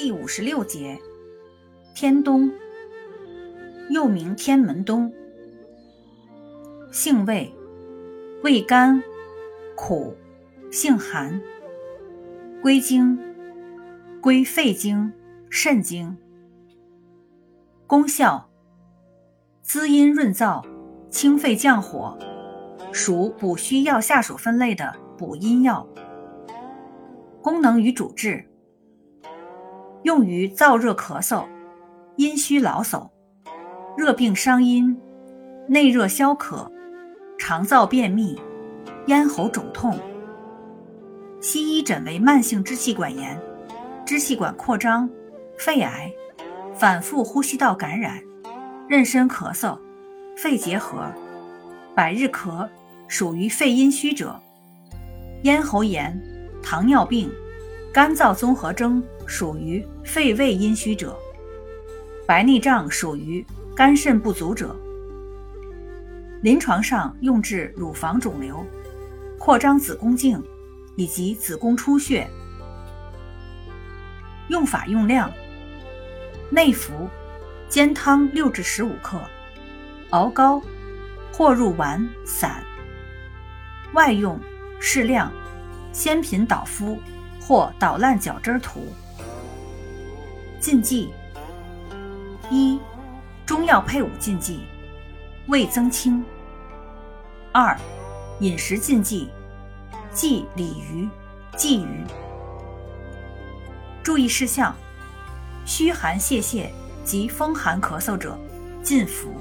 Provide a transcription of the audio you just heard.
第五十六节，天冬，又名天门冬。性味，味甘，苦，性寒。归经，归肺经、肾经。功效，滋阴润燥，清肺降火，属补虚药下属分类的补阴药。功能与主治。用于燥热咳嗽、阴虚劳嗽、热病伤阴、内热消渴、肠燥便秘、咽喉肿痛。西医诊为慢性支气管炎、支气管扩张、肺癌、反复呼吸道感染、妊娠咳嗽、肺结核、百日咳属于肺阴虚者，咽喉炎、糖尿病。干燥综合征属于肺胃阴虚者，白内障属于肝肾不足者。临床上用治乳房肿瘤、扩张子宫颈以及子宫出血。用法用量：内服，煎汤六至十五克，熬膏或入丸散；外用适量，鲜品捣敷。或捣烂脚汁涂。禁忌：一、中药配伍禁忌，味增清；二、饮食禁忌，忌鲤鱼、鲫鱼。注意事项：虚寒泄泻及风寒咳嗽者禁服。